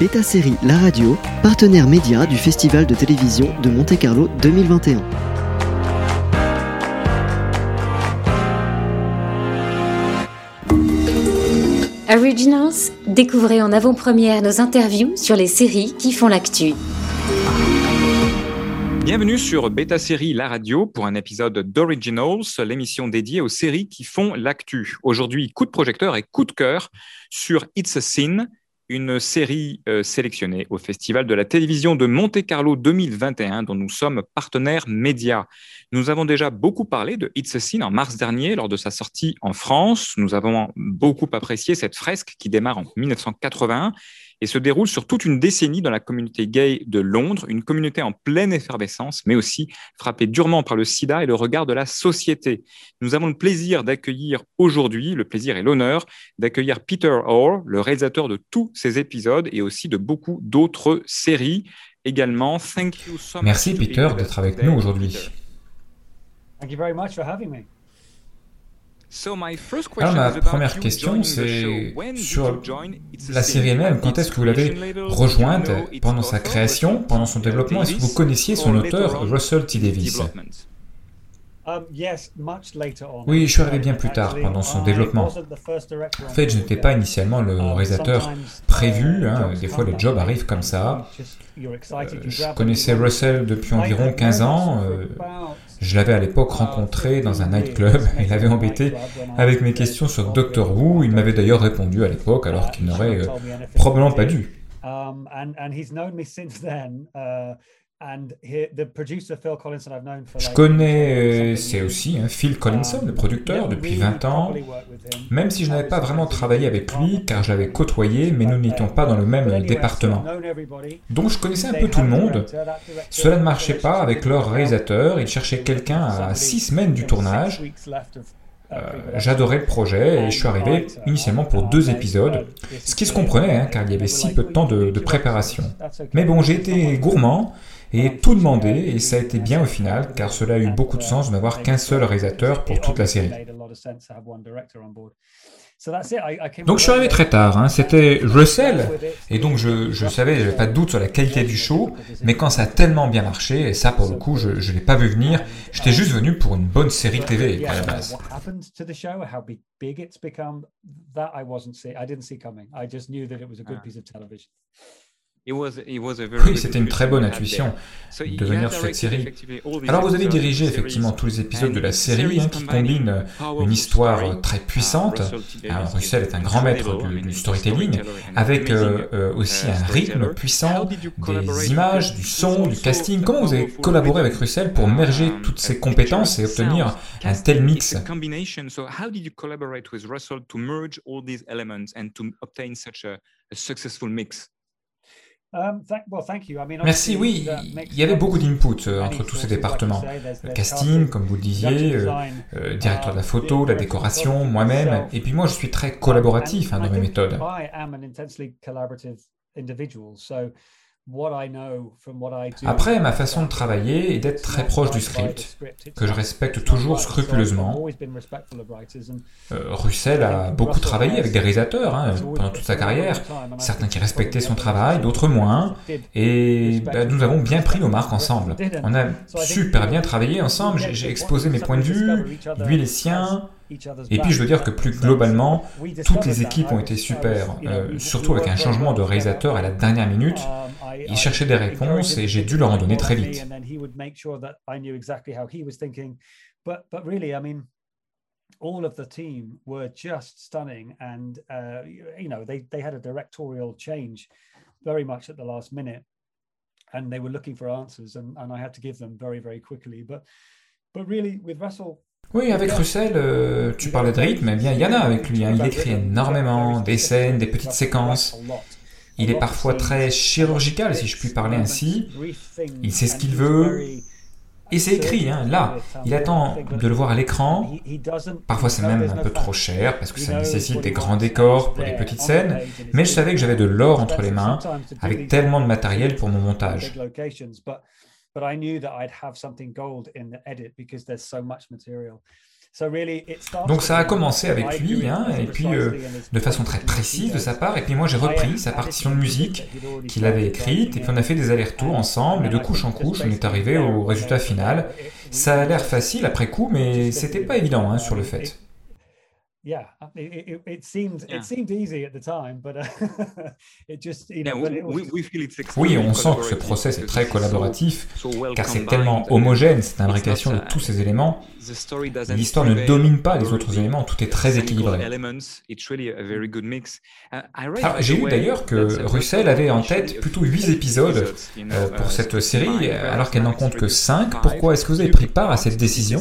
Beta Série La Radio, partenaire média du Festival de télévision de Monte-Carlo 2021. Originals, découvrez en avant-première nos interviews sur les séries qui font l'actu. Bienvenue sur Beta Série La Radio pour un épisode d'Originals, l'émission dédiée aux séries qui font l'actu. Aujourd'hui, coup de projecteur et coup de cœur sur It's a Sin, une série euh, sélectionnée au Festival de la télévision de Monte-Carlo 2021 dont nous sommes partenaires médias. Nous avons déjà beaucoup parlé de It's a Sin en mars dernier lors de sa sortie en France. Nous avons beaucoup apprécié cette fresque qui démarre en 1981 et se déroule sur toute une décennie dans la communauté gay de Londres, une communauté en pleine effervescence, mais aussi frappée durement par le sida et le regard de la société. Nous avons le plaisir d'accueillir aujourd'hui, le plaisir et l'honneur d'accueillir Peter Orr, le réalisateur de tous ces épisodes et aussi de beaucoup d'autres séries également. Thank you so Merci Peter d'être avec nous aujourd'hui. Thank you very much for having me. Alors ma première question, c'est sur la série elle-même. Quand est-ce que vous l'avez rejointe Pendant sa création, pendant son développement? Est-ce que vous connaissiez son auteur, Russell T. Davis Um, oui, je suis arrivé bien plus tard, pendant son développement. En fait, je n'étais pas initialement le um, réalisateur prévu. Hein. Des fois, les jobs arrivent comme ça. Euh, je connaissais Russell depuis environ 15 ans. Euh, je l'avais à l'époque rencontré dans un nightclub. Il avait embêté avec mes questions sur Doctor Who. Il m'avait d'ailleurs répondu à l'époque, alors qu'il n'aurait euh, probablement pas dû. Um, je connais, euh, c'est aussi hein, Phil Collinson, le producteur, depuis 20 ans, même si je n'avais pas vraiment travaillé avec lui, car je l'avais côtoyé, mais nous n'étions pas dans le même département. Donc je connaissais un peu tout le monde. Cela ne marchait pas avec leur réalisateur, ils cherchaient quelqu'un à six semaines du tournage. Euh, j'adorais le projet et je suis arrivé initialement pour deux épisodes, ce qui se comprenait hein, car il y avait si peu de temps de préparation. Mais bon, j'ai été gourmand et tout demandé, et ça a été bien au final, car cela a eu beaucoup de sens de n'avoir qu'un seul réalisateur pour toute la série. Donc je suis arrivé très tard, hein. c'était Russell, et donc je, je savais, j'avais pas de doute sur la qualité du show, mais quand ça a tellement bien marché, et ça pour le coup je ne l'ai pas vu venir, j'étais juste venu pour une bonne série TV à la base. Oui, c'était une très bonne intuition de venir sur cette série. Alors vous avez dirigé effectivement tous les épisodes de la série hein, qui combinent une histoire très puissante. Alors, Russell est un grand maître du, storytelling, avec euh, euh, aussi un rythme puissant, des images, du son, du casting? Comment vous avez collaboré avec Russell pour merger toutes ces compétences et obtenir un tel mix? Merci, oui, il y avait beaucoup d'input euh, entre tous ces départements. Le casting, comme vous le disiez, euh, euh, directeur de la photo, la décoration, moi-même, et puis moi je suis très collaboratif hein, dans mes méthodes. Après, ma façon de travailler est d'être très proche du script, que je respecte toujours scrupuleusement. Euh, Russell a beaucoup travaillé avec des réalisateurs hein, pendant toute sa carrière, certains qui respectaient son travail, d'autres moins, et bah, nous avons bien pris nos marques ensemble. On a super bien travaillé ensemble, j'ai exposé mes points de vue, lui les siens, et puis je veux dire que plus globalement, toutes les équipes ont été super, euh, surtout avec un changement de réalisateur à la dernière minute. Ils cherchaient des réponses et j'ai dû leur en donner très vite. all of the team were just stunning and uh, you know they, they had a directorial change very much at the last minute and they were looking for answers and, and i had to give them very very quickly but but really with russell oui, avec Russell, euh, tu parlais de rythme, eh bien, il y en a avec lui. Hein. Il écrit énormément, des scènes, des petites séquences. Il est parfois très chirurgical, si je puis parler ainsi. Il sait ce qu'il veut. Et c'est écrit, hein, là. Il attend de le voir à l'écran. Parfois c'est même un peu trop cher parce que ça nécessite des grands décors pour des petites scènes. Mais je savais que j'avais de l'or entre les mains avec tellement de matériel pour mon montage. Donc ça a commencé avec lui, hein, et puis euh, de façon très précise de sa part, et puis moi j'ai repris sa partition de musique qu'il avait écrite, et puis on a fait des allers-retours ensemble, et de couche en couche, on est arrivé au résultat final. Ça a l'air facile après coup, mais c'était pas évident hein, sur le fait. Yeah it, it, it seemed yeah. it seemed easy at the time but uh, it just you know, yeah, we, we feel it's oui on sent que ce process est très collaboratif so, so well car c'est tellement homogène cette imbrication de tous ces éléments. l'histoire ne domine pas les autres éléments tout est très équilibré. uh, Alors, j'ai lu d'ailleurs que Russell avait en tête plutôt 8 épisodes euh, pour cette série alors qu'elle n'en compte que 5 pourquoi est-ce que vous avez pris part à cette décision?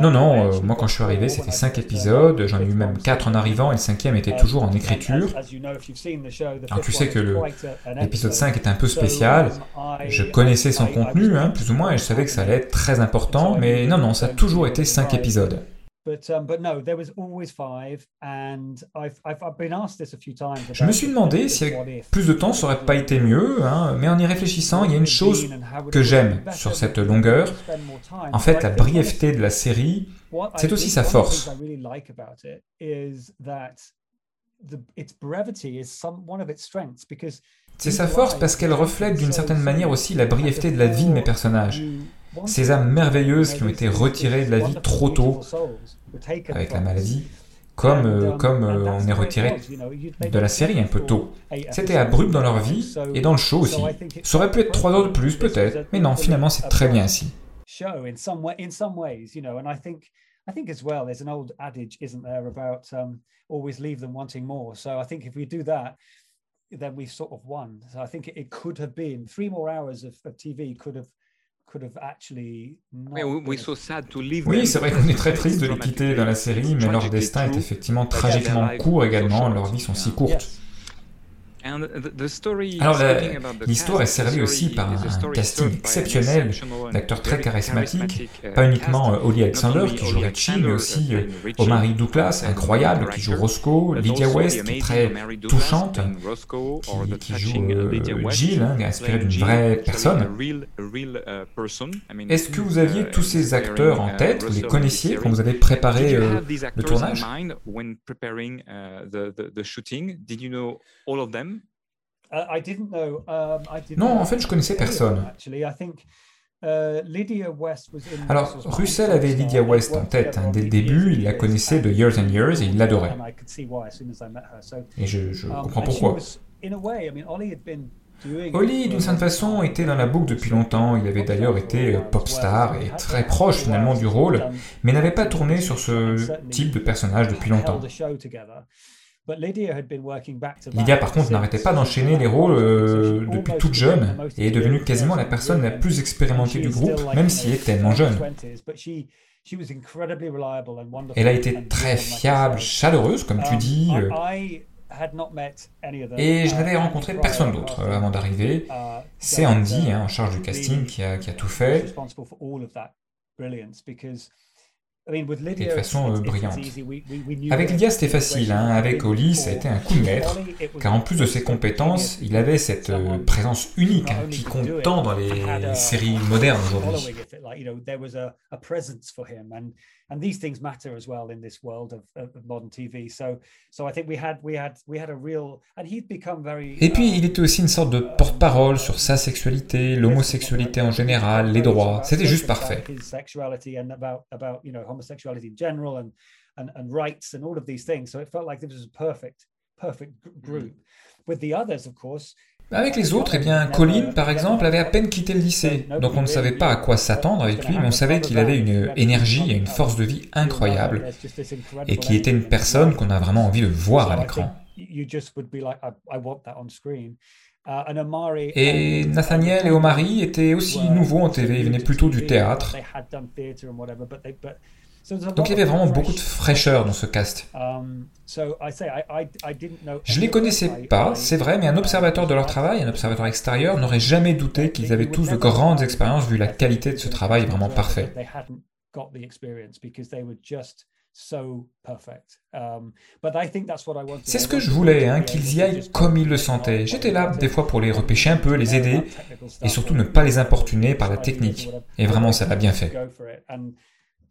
Non, non, euh, moi quand je suis arrivé, c'était cinq épisodes, j'en ai eu même quatre en arrivant et le cinquième était toujours en écriture. Alors tu sais que l'épisode 5 est un peu spécial, je connaissais son contenu, hein, plus ou moins, et je savais que ça allait être très important, mais non, non, ça a toujours été cinq épisodes. Je me suis demandé si avec plus de temps ça aurait pas été mieux, hein, mais en y réfléchissant, il y a une chose que j'aime sur cette longueur. En fait, la brièveté de la série, c'est aussi sa force. C'est sa force parce qu'elle reflète d'une certaine manière aussi la brièveté de la vie de mes personnages ces âmes merveilleuses qui ont été retirées de la vie trop tôt avec la maladie, comme, euh, comme euh, on est retiré de la série un peu tôt. C'était abrupt dans leur vie et dans le show aussi. Ça aurait pu être trois heures de plus peut-être, mais non, finalement c'est très bien ainsi. I think as well, there's an old adage, isn't there, about um, always leave them wanting more. So I think if we do that, then we've sort of won. So I think it, it could have been three more hours of, of TV could have oui, c'est vrai qu'on est très triste de les quitter dans la série, mais leur destin est effectivement tragiquement court également, leurs vies sont si courtes. Alors l'histoire est servie aussi par un casting exceptionnel d'acteurs très charismatiques, uh, pas uniquement euh, Holly Alexander qui joue Richie, mais aussi euh, Omari Douglas, incroyable, qui joue Roscoe, Lydia West qui est très touchante, qui, joue euh, Jill, hein, inspirée d'une vraie personne. Est-ce que vous aviez tous ces acteurs en tête, vous les connaissiez quand vous avez préparé le tournage? Non, en fait, je connaissais personne. Uh, Alors, Russell avait Lydia West en tête. Hein. Dès le début, il la connaissait de Years and Years et il l'adorait. Et je, je um, comprends pourquoi. Holly, d'une certaine façon, était dans la boucle depuis longtemps. Il avait d'ailleurs été pop star et très proche finalement du rôle, mais n'avait pas tourné sur ce type de personnage depuis longtemps. Lydia, par contre, n'arrêtait pas d'enchaîner les rôles euh, depuis toute jeune et est devenue quasiment la personne la plus expérimentée du groupe, même si elle est tellement jeune. Elle a été très fiable, chaleureuse, comme tu dis. Euh, et je n'avais rencontré personne d'autre euh, avant d'arriver. C'est Andy, hein, en charge du casting, qui a, qui a tout fait de façon euh, brillante. Avec Lydia, c'était facile. Hein. Avec Oli, ça a été un coup de maître, car en plus de ses compétences, il avait cette euh, présence unique hein, qui compte tant dans les séries modernes aujourd'hui. And these things matter as well in this world of, of modern TV. So, so I think we had we had we had a real and he'd become very. Et puis il um, était aussi une sorte de porte-parole sur sa sexualité, l'homosexualité en général, les droits. C'était juste parfait. His sexuality and about about you know homosexuality in general and and and rights and all of these things. So it felt like this was a perfect perfect mm-hmm. group. With the others, of course. Avec les autres, eh bien, Colin, par exemple, avait à peine quitté le lycée, donc on ne savait pas à quoi s'attendre avec lui, mais on savait qu'il avait une énergie et une force de vie incroyable, et qui était une personne qu'on a vraiment envie de voir à l'écran. Et Nathaniel et Omari étaient aussi nouveaux en TV, ils venaient plutôt du théâtre. Donc il y avait vraiment beaucoup de fraîcheur dans ce cast. Um, Je ne les connaissais pas, c'est vrai, mais un observateur de leur travail, un observateur extérieur, n'aurait jamais douté qu'ils avaient tous de grandes expériences vu la qualité de ce travail vraiment parfait. C'est ce que je voulais, hein, qu'ils y aillent comme ils le sentaient. J'étais là des fois pour les repêcher un peu, les aider, et surtout ne pas les importuner par la technique. Et vraiment, ça l'a bien fait.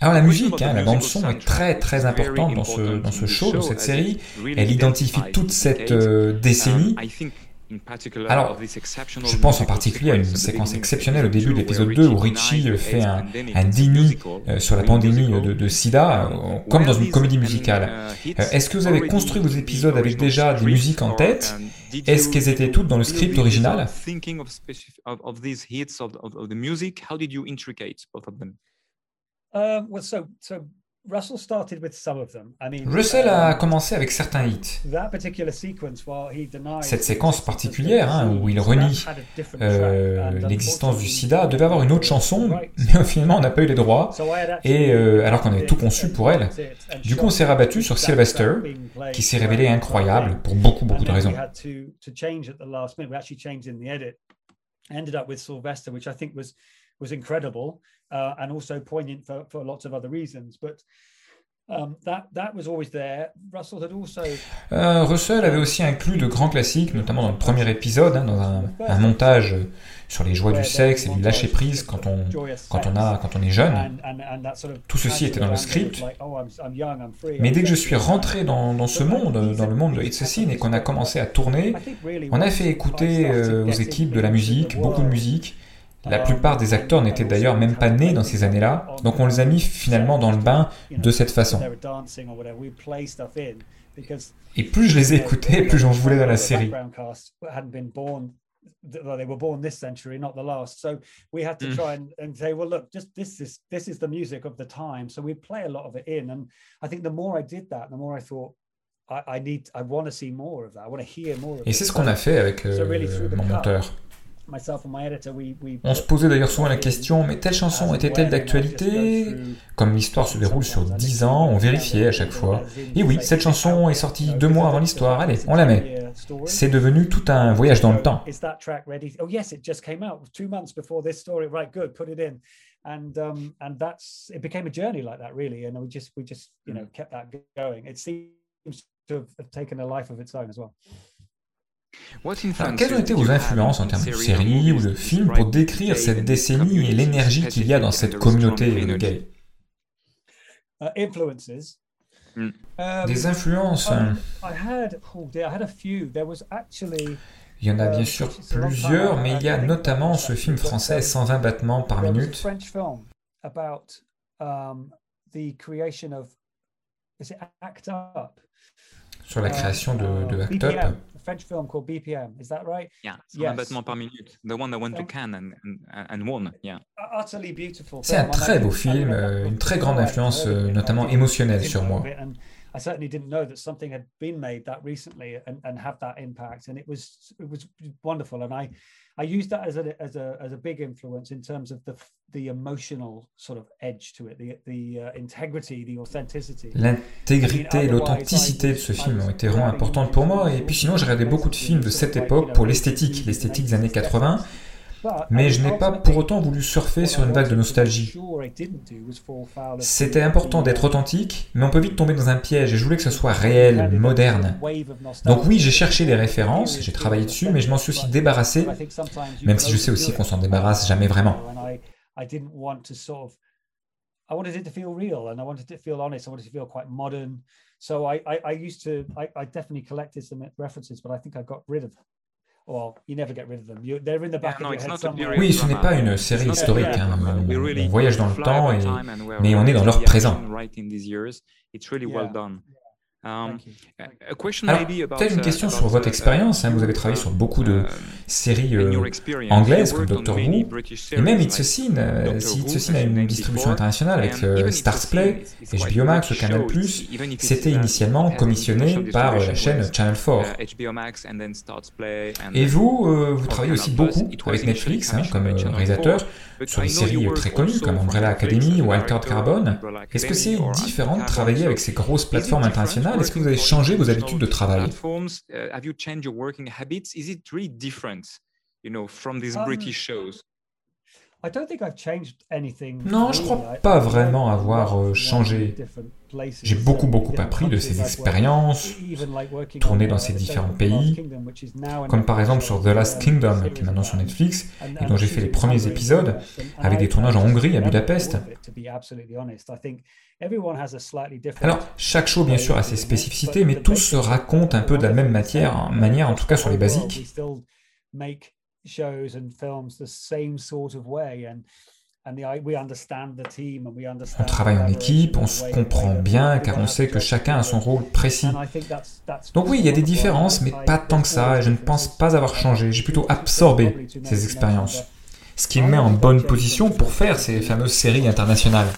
Alors la musique, hein, la bande son est très très importante dans ce, dans ce show, dans cette série. Elle identifie toute cette euh, décennie. Um, alors, je pense en particulier à une séquence exceptionnelle au début de l'épisode 2 où Richie fait un, un dîner euh, sur la pandémie de, de SIDA, euh, comme dans une comédie musicale. Euh, est-ce que vous avez construit vos épisodes avec déjà des musiques en tête Est-ce qu'elles étaient toutes dans le script original Russell a commencé avec certains hits. Cette séquence particulière, hein, où il renie euh, l'existence du sida, devait avoir une autre chanson, mais finalement on n'a pas eu les droits, et euh, alors qu'on avait tout conçu pour elle. Du coup on s'est rabattu sur Sylvester, qui s'est révélé incroyable pour beaucoup beaucoup de raisons. Ended up with Sylvester, which I think was was incredible uh, and also poignant for, for lots of other reasons. But um, that, that was always there. Russell had also... Euh, Russell avait aussi inclus de grands classiques, notamment dans le premier épisode, hein, dans un, un, montage sur les joies du sexe et du lâcher prise quand on, quand on, a, quand on est jeune. Tout ceci était dans le script. Oh, Mais dès que je suis rentré dans, dans ce monde, dans le monde de It's a Scene, et qu'on a commencé à tourner, on a fait écouter euh, aux équipes de la musique, beaucoup de musique. La plupart des acteurs n'étaient d'ailleurs même pas nés dans ces années-là, donc on les a mis finalement dans le bain de cette façon. Et plus je les écoutais, plus j'en voulais dans la série. they were born this century, not the last. So we had to mm. try and, and say, well, look, just this is this is the music of the time. So we play a lot of it in. And I think the more I did that, the more I thought, I, I need, I want to see more of that. I want to hear more. Of Et c'est ce qu'on a fait avec euh, mon monteur. On se posait d'ailleurs souvent la question, mais telle chanson était-elle d'actualité Comme l'histoire se déroule sur 10 ans, on vérifiait à chaque fois. Et oui, cette chanson est sortie deux mois avant l'histoire, allez, on la met. C'est devenu tout un voyage dans le temps. and um, and that's it became a journey like that really. And we just we just you know kept that going. It seems to have taken a life of its own as well quelles ont été vos influences en termes de séries ou de films pour décrire cette décennie et l'énergie qu'il y a dans cette communauté gay? Uh, hmm. um, Des influences. Um, hein. oh, il y en a bien uh, sûr plusieurs, mais il y a notamment ce film français 120 battements par minute. Sur la création de, uh, de Act Up. French film called BPM. Is that right? Yeah, yes. battements par minute. The one that went to Cannes and, and, and won. Yeah. C'est un très beau film, une très grande influence, euh, notamment émotionnelle sur moi. I certainly didn't know that something had been made that recently and, and have that impact. And it was it was wonderful. And I I used that as a as a as a big influence in terms of the the emotional sort of edge to it, the the uh, integrity, the authenticity. L'intégrité, l'authenticité de ce film ont été vraiment importantes pour moi. Et puis sinon, j'ai regardé beaucoup de films de cette époque pour l'esthétique, l'esthétique des années 80. Mais je n'ai pas pour autant voulu surfer sur une vague de nostalgie. C'était important d'être authentique, mais on peut vite tomber dans un piège et je voulais que ce soit réel, moderne. Donc oui, j'ai cherché des références, j'ai travaillé dessus, mais je m'en suis aussi débarrassé, même si je sais aussi qu'on s'en débarrasse jamais vraiment. I wanted it to feel real and I wanted it to feel honest. I wanted it to feel quite modern. So I, I, I used to, I, I definitely collected some references, but I think I got rid of oui, ce n'est pas une série historique. Hein. On, voyage dans le temps, et... mais on est dans l'heure présent. Um, Alors, peut-être une question sur votre uh, expérience. Hein, vous avez travaillé sur beaucoup de séries euh, anglaises comme Doctor Who, et même It's a Scene. Euh, si It's a Scene a une distribution internationale avec euh, Stars Play, HBO Max, le Canal+, c'était initialement commissionné par la chaîne Channel 4. Et vous, vous travaillez aussi beaucoup avec Netflix hein, comme réalisateur sur des séries très connues comme Umbrella Academy ou Altered Carbon. Est-ce que c'est différent de travailler avec ces grosses plateformes internationales Est-ce que vous avez changé vos habitudes de travail non, je ne crois pas vraiment avoir euh, changé. J'ai beaucoup, beaucoup appris de ces expériences, tournées dans ces différents pays, comme par exemple sur The Last Kingdom, qui est maintenant sur Netflix, et dont j'ai fait les premiers épisodes, avec des tournages en Hongrie, à Budapest. Alors, chaque show, bien sûr, a ses spécificités, mais tous se racontent un peu de la même matière, manière, en tout cas sur les basiques shows and films the same sort of way and on travaille en équipe, on se comprend bien car on sait que chacun a son rôle précis. Donc oui, il y a des différences, mais pas tant que ça, et je ne pense pas avoir changé, j'ai plutôt absorbé ces expériences. Ce qui me met en bonne position pour faire ces fameuses séries internationales.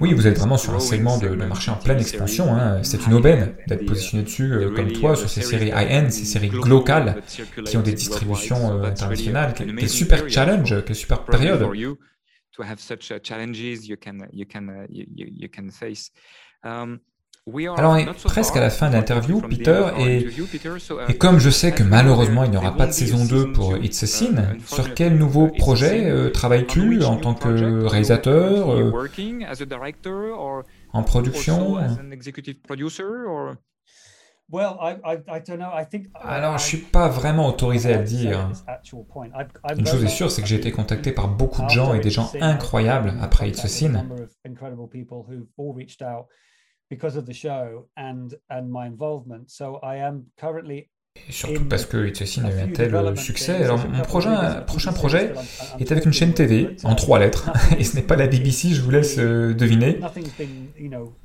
Oui, vous êtes vraiment sur un segment de, marché en pleine expansion. Hein. C'est une aubaine d'être positionné dessus euh, comme toi sur ces séries high-end, ces séries locales qui ont des distributions euh, internationales. Quel super challenge, quelle super période. Alors on est presque à la fin de l'interview, Peter, et, uh, et, comme je sais que malheureusement il n'y aura pas de saison 2 pour It's a Sin, sur quel nouveau projet euh, travailles-tu en tant que réalisateur, euh, en production? alors, je suis pas vraiment autorisé à le dire. Une chose est sûre, c'est que j'ai été contacté par beaucoup de gens et des gens incroyables après It's a Sin because of the show and and my involvement. So I am currently surtout parce que It's a eu un tel succès. Alors mon prochain, prochain projet est avec une chaîne TV en trois lettres, et ce n'est pas la BBC, je vous laisse euh, deviner.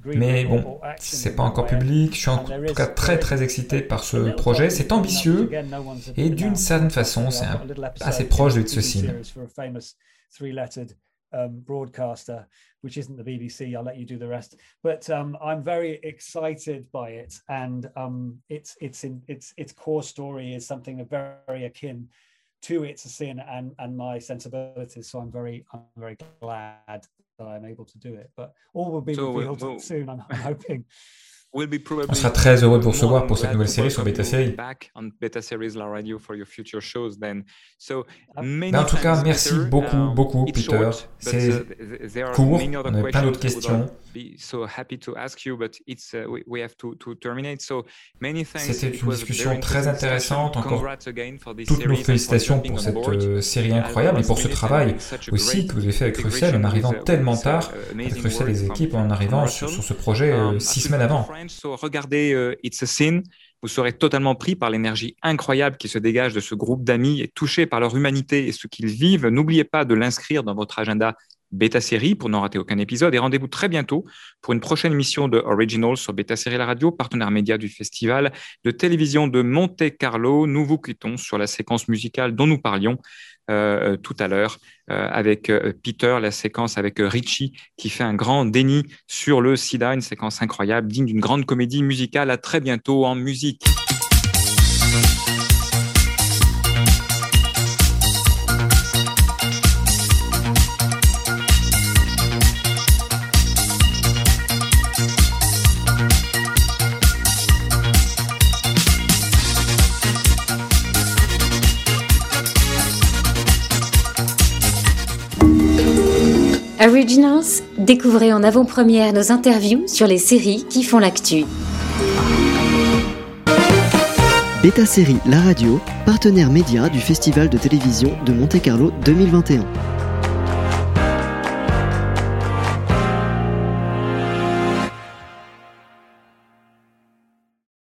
Mais bon, c'est pas encore public, je suis en tout cas très très excité par ce projet, c'est ambitieux, et d'une certaine façon, c'est assez proche de It's a broadcaster, which isn't the BBC. I'll let you do the rest. But um, I'm very excited by it, and um, its its in, its its core story is something very, very akin to It's a Sin and and my sensibilities. So I'm very I'm very glad that I'm able to do it. But all will be so revealed we'll, soon. I'm, I'm hoping. On sera très heureux de vous recevoir pour cette nouvelle série sur Beta Série. Mais en tout cas, merci beaucoup, um, beaucoup, Peter. C'est court, on a plein d'autres questions. C'était une discussion très intéressante. Encore toutes nos félicitations pour cette euh, série incroyable et pour ce travail aussi que vous avez fait avec Russell en arrivant tellement tard, uh, avec Russell et les équipes, en arrivant sur, ce projet euh, um, six semaines avant. Regardez uh, It's a Sin, vous serez totalement pris par l'énergie incroyable qui se dégage de ce groupe d'amis et touché par leur humanité et ce qu'ils vivent. N'oubliez pas de l'inscrire dans votre agenda Beta Série pour n'en rater aucun épisode. Et rendez-vous très bientôt pour une prochaine émission de Originals sur Beta Série La Radio, partenaire média du festival de télévision de Monte Carlo. Nous vous quittons sur la séquence musicale dont nous parlions euh, tout à l'heure euh, avec euh, Peter, la séquence avec Richie qui fait un grand déni sur le sida, une séquence incroyable, digne d'une grande comédie musicale. À très bientôt en musique. Originals, découvrez en avant-première nos interviews sur les séries qui font l'actu. Beta Série La Radio, partenaire média du Festival de télévision de Monte-Carlo 2021.